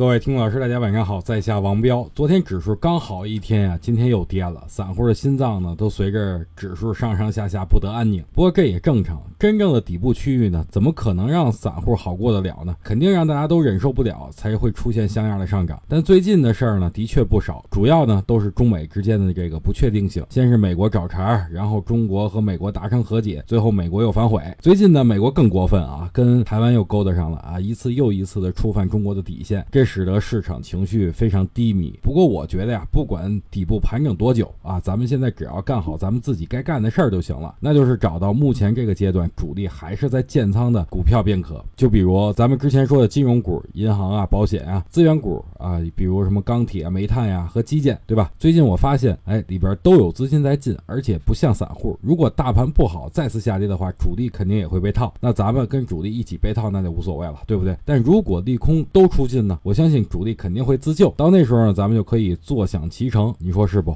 各位听众老师，大家晚上好，在下王彪。昨天指数刚好一天啊，今天又跌了，散户的心脏呢都随着指数上上下下不得安宁。不过这也正常，真正的底部区域呢，怎么可能让散户好过得了呢？肯定让大家都忍受不了，才会出现像样的上涨。但最近的事儿呢，的确不少，主要呢都是中美之间的这个不确定性。先是美国找茬，然后中国和美国达成和解，最后美国又反悔。最近呢，美国更过分啊，跟台湾又勾搭上了啊，一次又一次的触犯中国的底线，这使得市场情绪非常低迷。不过我觉得呀，不管底部盘整多久啊，咱们现在只要干好咱们自己该干的事儿就行了。那就是找到目前这个阶段主力还是在建仓的股票便可。就比如咱们之前说的金融股、银行啊、保险啊、资源股啊，比如什么钢铁、煤炭呀和基建，对吧？最近我发现，哎，里边都有资金在进，而且不像散户。如果大盘不好再次下跌的话，主力肯定也会被套。那咱们跟主力一起被套，那就无所谓了，对不对？但如果利空都出尽呢？我相信主力肯定会自救，到那时候呢，咱们就可以坐享其成，你说是不？